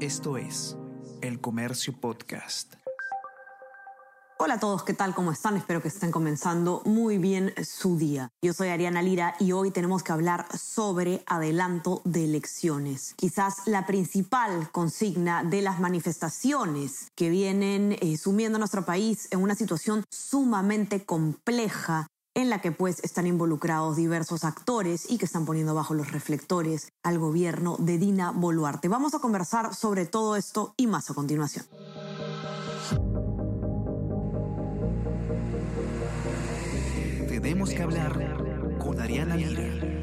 Esto es El Comercio Podcast. Hola a todos, ¿qué tal? ¿Cómo están? Espero que estén comenzando muy bien su día. Yo soy Ariana Lira y hoy tenemos que hablar sobre adelanto de elecciones. Quizás la principal consigna de las manifestaciones que vienen eh, sumiendo a nuestro país en una situación sumamente compleja que pues están involucrados diversos actores y que están poniendo bajo los reflectores al gobierno de Dina Boluarte. Vamos a conversar sobre todo esto y más a continuación. Tenemos que hablar con Ariana Lira.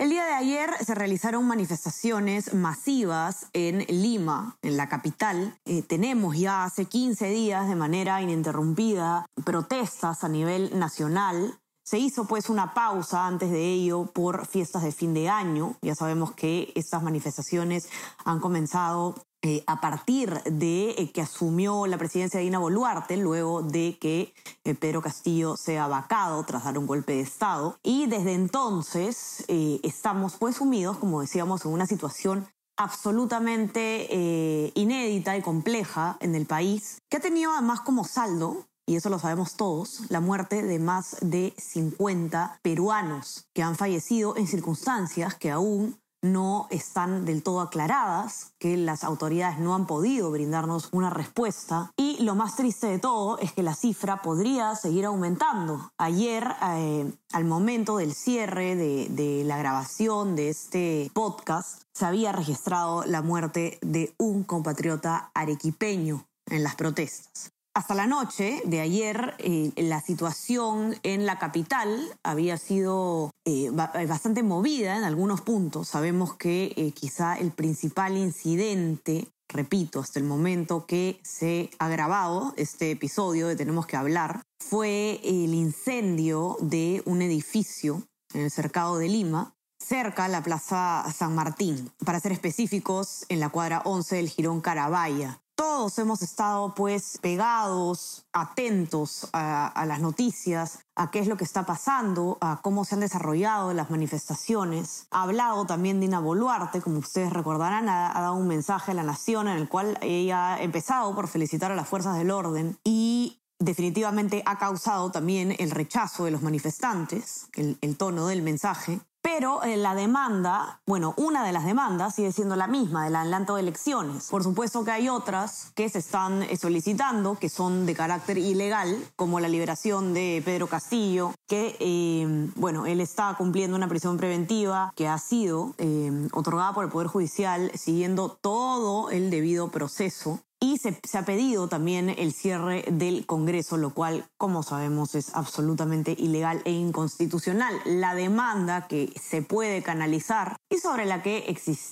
El día de ayer se realizaron manifestaciones masivas en Lima, en la capital. Eh, tenemos ya hace 15 días de manera ininterrumpida protestas a nivel nacional. Se hizo pues una pausa antes de ello por fiestas de fin de año. Ya sabemos que estas manifestaciones han comenzado eh, a partir de eh, que asumió la presidencia de Dina Boluarte, luego de que eh, Pedro Castillo sea vacado tras dar un golpe de Estado. Y desde entonces estamos pues sumidos, como decíamos, en una situación absolutamente inédita y compleja en el país, que ha tenido además como saldo y eso lo sabemos todos, la muerte de más de 50 peruanos que han fallecido en circunstancias que aún no están del todo aclaradas, que las autoridades no han podido brindarnos una respuesta. Y lo más triste de todo es que la cifra podría seguir aumentando. Ayer, eh, al momento del cierre de, de la grabación de este podcast, se había registrado la muerte de un compatriota arequipeño en las protestas. Hasta la noche de ayer, eh, la situación en la capital había sido eh, eh, bastante movida en algunos puntos. Sabemos que quizá el principal incidente, repito, hasta el momento que se ha grabado este episodio de Tenemos que hablar, fue el incendio de un edificio en el cercado de Lima, cerca a la Plaza San Martín, para ser específicos, en la cuadra 11 del Girón Carabaya todos hemos estado pues pegados, atentos a, las noticias, a qué es lo que está pasando, a cómo se han desarrollado las manifestaciones. Ha hablado también Dina Boluarte, como ustedes recordarán, ha, dado un mensaje a la nación en el cual ella ha empezado por felicitar a las fuerzas del orden y definitivamente ha causado también el rechazo de los manifestantes, el tono del mensaje. Pero eh, la demanda, bueno, una de las demandas sigue siendo la misma, del adelanto de elecciones. Por supuesto que hay otras que se están eh, solicitando, que son de carácter ilegal, como la liberación de Pedro Castillo, que, eh, bueno, él está cumpliendo una prisión preventiva que ha sido otorgada por el Poder Judicial siguiendo todo el debido proceso. Y se, ha pedido también el cierre del Congreso, lo cual, como sabemos, es absolutamente ilegal e inconstitucional. La demanda que se puede canalizar y sobre la que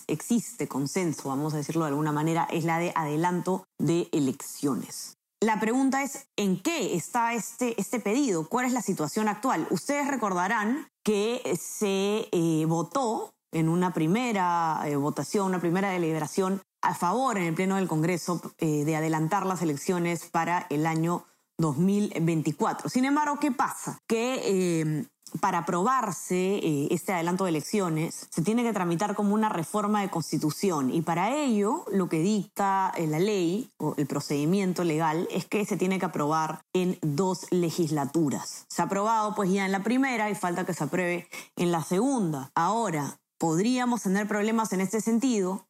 existe consenso, vamos a decirlo de alguna manera, es la de adelanto de elecciones. La pregunta es, ¿en qué está este, este pedido? ¿Cuál es la situación actual? Ustedes recordarán que se eh, votó en una primera eh, votación, una primera deliberación a favor en el Pleno del Congreso eh, de adelantar las elecciones para el año 2024. Sin embargo, ¿qué pasa? Que eh, para aprobarse eh, este adelanto de elecciones se tiene que tramitar como una reforma de constitución y para ello lo que dicta la ley o el procedimiento legal es que se tiene que aprobar en dos legislaturas. Se ha aprobado pues ya en la primera y falta que se apruebe en la segunda. Ahora, podríamos tener problemas en este sentido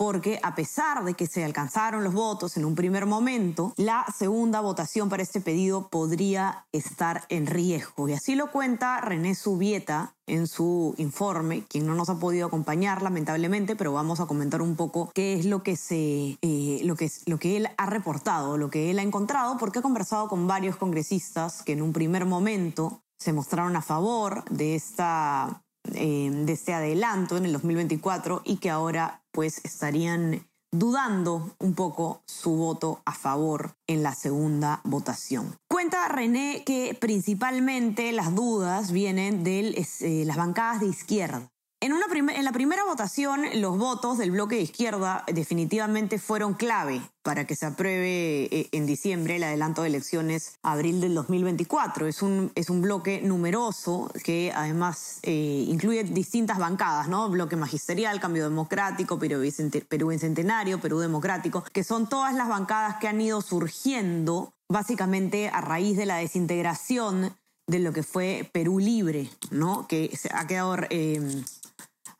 porque a pesar de que se alcanzaron los votos en un primer momento, la segunda votación para este pedido podría estar en riesgo. Y así lo cuenta René Subieta en su informe, quien no nos ha podido acompañar lamentablemente, pero vamos a comentar un poco qué es lo que, se, eh, lo que, lo que él ha reportado, lo que él ha encontrado, porque ha conversado con varios congresistas que en un primer momento se mostraron a favor de esta eh, de este adelanto en el 2024 y que ahora pues estarían dudando un poco su voto a favor en la segunda votación. Cuenta René que principalmente las dudas vienen de eh, las bancadas de izquierda. En, la primera votación, los votos del bloque de izquierda definitivamente fueron clave para que se apruebe eh, en diciembre el adelanto de elecciones abril del 2024. Es un, es un bloque numeroso que además eh, incluye distintas bancadas, ¿no? Bloque magisterial, Cambio Democrático, Perú Bicentenario, Perú Democrático, que son todas las bancadas que han ido surgiendo básicamente a raíz de la desintegración de lo que fue Perú Libre, ¿no? Que se ha quedado eh,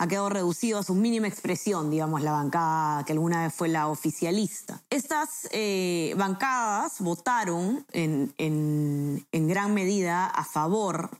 ha quedado reducido a su mínima expresión, digamos, la bancada que alguna vez fue la oficialista. Estas eh, bancadas votaron en, gran medida a favor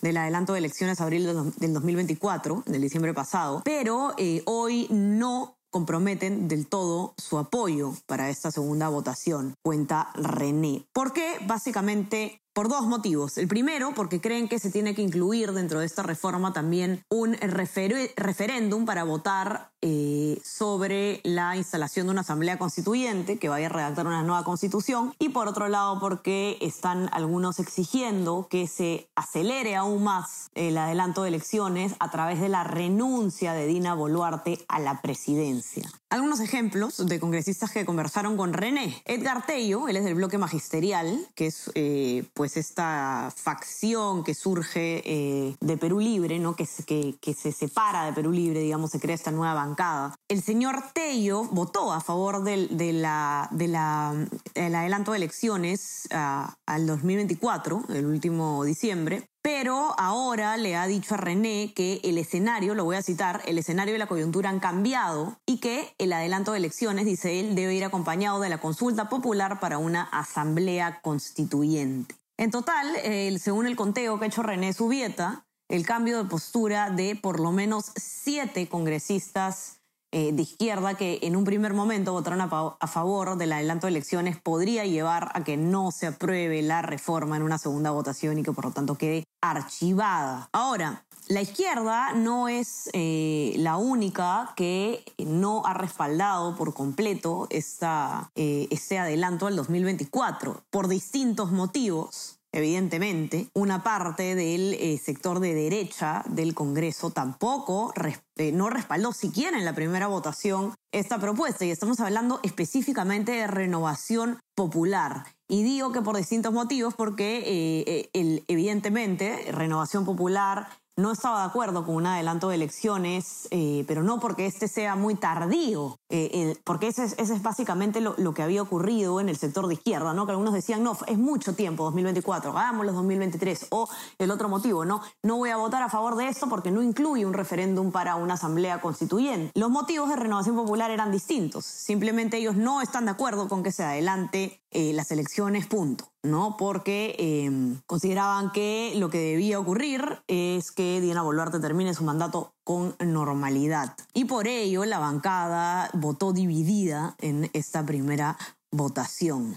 del adelanto de elecciones abril del 2024, del diciembre pasado, pero eh, hoy no comprometen del todo su apoyo para esta segunda votación, cuenta René. ¿Por qué? Básicamente por dos motivos. El primero, porque creen que se tiene que incluir dentro de esta reforma también un referéndum para votar eh, sobre la instalación de una asamblea constituyente que vaya a redactar una nueva constitución. Y por otro lado, porque están algunos exigiendo que se acelere aún más el adelanto de elecciones a través de la renuncia de Dina Boluarte a la presidencia. Algunos ejemplos de congresistas que conversaron con René. Edgar Tello, él es del bloque magisterial, que es eh, pues esta facción que surge eh, de Perú Libre, ¿no? que, que, que, se separa de Perú Libre, digamos, se crea esta nueva bancada. El señor Tello votó a favor del, de la, de la, adelanto de elecciones ah, al 2024, el último diciembre, pero ahora le ha dicho a René que el escenario, lo voy a citar, el escenario y la coyuntura han cambiado y que el adelanto de elecciones, dice él, debe ir acompañado de la consulta popular para una asamblea constituyente. En total, según el conteo que ha hecho René Subieta, el cambio de postura de por lo menos siete congresistas eh, de izquierda que en un primer momento votaron a, favor del adelanto de elecciones podría llevar a que no se apruebe la reforma en una segunda votación y que por lo tanto quede archivada. Ahora, la izquierda no es eh, la única que no ha respaldado por completo esta, eh, este adelanto al 2024 por distintos motivos. Evidentemente, una parte del eh, sector de derecha del Congreso tampoco eh, no respaldó siquiera en la primera votación esta propuesta y estamos hablando específicamente de renovación popular. Y digo que por distintos motivos, porque eh, evidentemente Renovación Popular no estaba de acuerdo con un adelanto de elecciones, eh, pero no porque este sea muy tardío, eh, porque ese es, básicamente lo, que había ocurrido en el sector de izquierda, ¿no? Que algunos decían, no, es mucho tiempo, 2024, hagámoslo 2023. O el otro motivo, ¿no? No voy a votar a favor de esto porque no incluye un referéndum para una asamblea constituyente. Los motivos de Renovación Popular eran distintos. Simplemente ellos no están de acuerdo con que se adelante eh, las elecciones, punto. ¿No? Porque em, consideraban que lo que debía ocurrir es que Diana Boluarte termine su mandato con normalidad. Y por ello la bancada votó dividida en esta primera votación.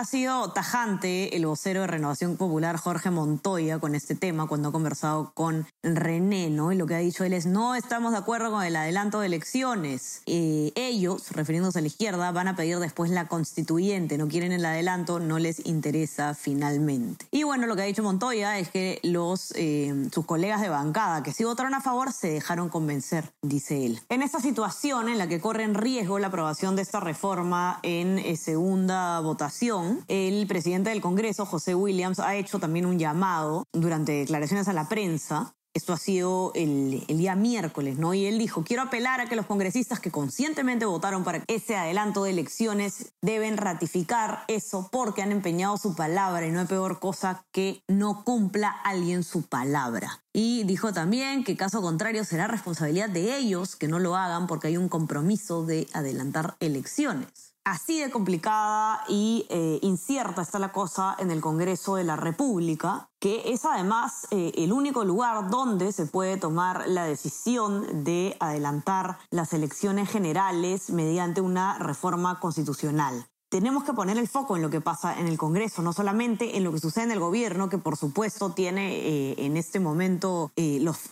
Ha sido tajante el vocero de Renovación Popular Jorge Montoya con este tema cuando ha conversado con René, ¿no? Y lo que ha dicho él es, no estamos de acuerdo con el adelanto de elecciones. Eh, ellos, refiriéndose a la izquierda, van a pedir después la constituyente, no quieren el adelanto, no les interesa finalmente. Y bueno, lo que ha dicho Montoya es que los, eh, sus colegas de bancada que sí votaron a favor se dejaron convencer, dice él. En esta situación en la que corre en riesgo la aprobación de esta reforma en eh, segunda votación, el presidente del Congreso, José Williams, ha hecho también un llamado durante declaraciones a la prensa esto ha sido el, día miércoles, ¿no? Y él dijo, quiero apelar a que los congresistas que conscientemente votaron para ese adelanto de elecciones deben ratificar eso porque han empeñado su palabra y no hay peor cosa que no cumpla alguien su palabra. Y dijo también que caso contrario será responsabilidad de ellos que no lo hagan porque hay un compromiso de adelantar elecciones. Así de complicada y eh, incierta está la cosa en el Congreso de la República, que es además eh, el único lugar donde se puede tomar la decisión de adelantar las elecciones generales mediante una reforma constitucional. Tenemos que poner el foco en lo que pasa en el Congreso, no solamente en lo que sucede en el gobierno, que por supuesto tiene eh, en este momento los,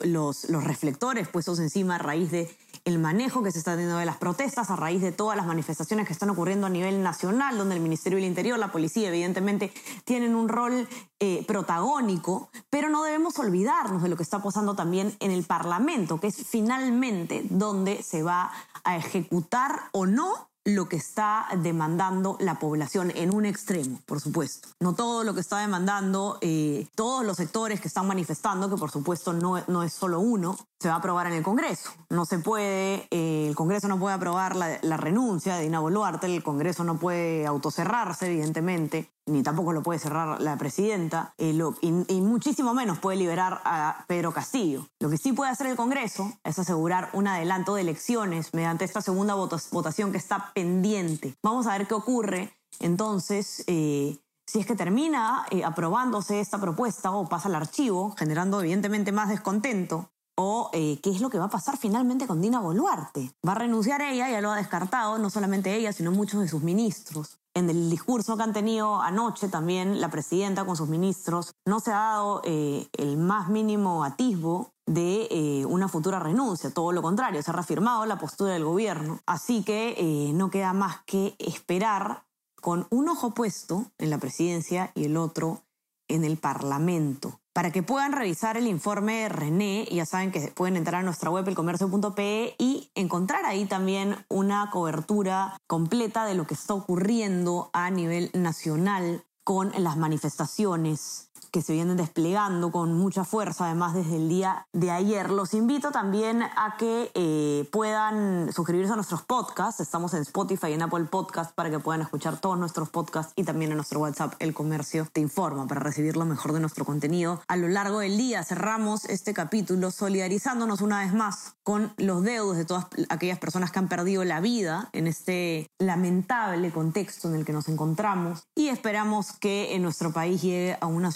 reflectores puestos encima a raíz de el manejo que se está teniendo de las protestas a raíz de todas las manifestaciones que están ocurriendo a nivel nacional, donde el Ministerio del Interior, la policía, evidentemente tienen un rol eh, protagónico, pero no debemos olvidarnos de lo que está pasando también en el Parlamento, que es finalmente donde se va a ejecutar o no lo que está demandando la población en un extremo, por supuesto. No todo lo que está demandando, eh, todos los sectores que están manifestando, que por supuesto no, no es solo uno, se va a aprobar en el Congreso. No se puede, eh, el Congreso no puede aprobar la, renuncia de Dina Boluarte, el Congreso no puede autocerrarse, evidentemente, ni tampoco lo puede cerrar la presidenta, eh, y, muchísimo menos puede liberar a Pedro Castillo. Lo que sí puede hacer el Congreso es asegurar un adelanto de elecciones mediante esta segunda votación que está pendiente. Vamos a ver qué ocurre entonces. Eh, si es que termina eh, aprobándose esta propuesta o pasa al archivo, generando evidentemente más descontento, o eh, qué es lo que va a pasar finalmente con Dina Boluarte. Va a renunciar ella, ya lo ha descartado, no solamente ella, sino muchos de sus ministros. En el discurso que han tenido anoche también la presidenta con sus ministros, no se ha dado eh, el más mínimo atisbo de eh, una futura renuncia, todo lo contrario, se ha reafirmado la postura del gobierno. Así que eh, no queda más que esperar con un ojo puesto en la presidencia y el otro en el Parlamento. Para que puedan revisar el informe René, ya saben que pueden entrar a nuestra web elcomercio.pe y encontrar ahí también una cobertura completa de lo que está ocurriendo a nivel nacional con las manifestaciones que se vienen desplegando con mucha fuerza, además desde el día de ayer. Los invito también a que eh, puedan suscribirse a nuestros podcasts. Estamos en Spotify y en Apple Podcast para que puedan escuchar todos nuestros podcasts y también en nuestro WhatsApp El Comercio Te Informa para recibir lo mejor de nuestro contenido. A lo largo del día cerramos este capítulo solidarizándonos una vez más con los deudos de todas aquellas personas que han perdido la vida en este lamentable contexto en el que nos encontramos y esperamos que en nuestro país llegue a una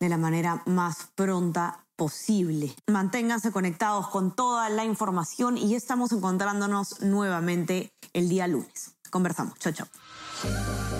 de la manera más pronta posible. Manténganse conectados con toda la información y estamos encontrándonos nuevamente el día lunes. Conversamos. Chao, chao.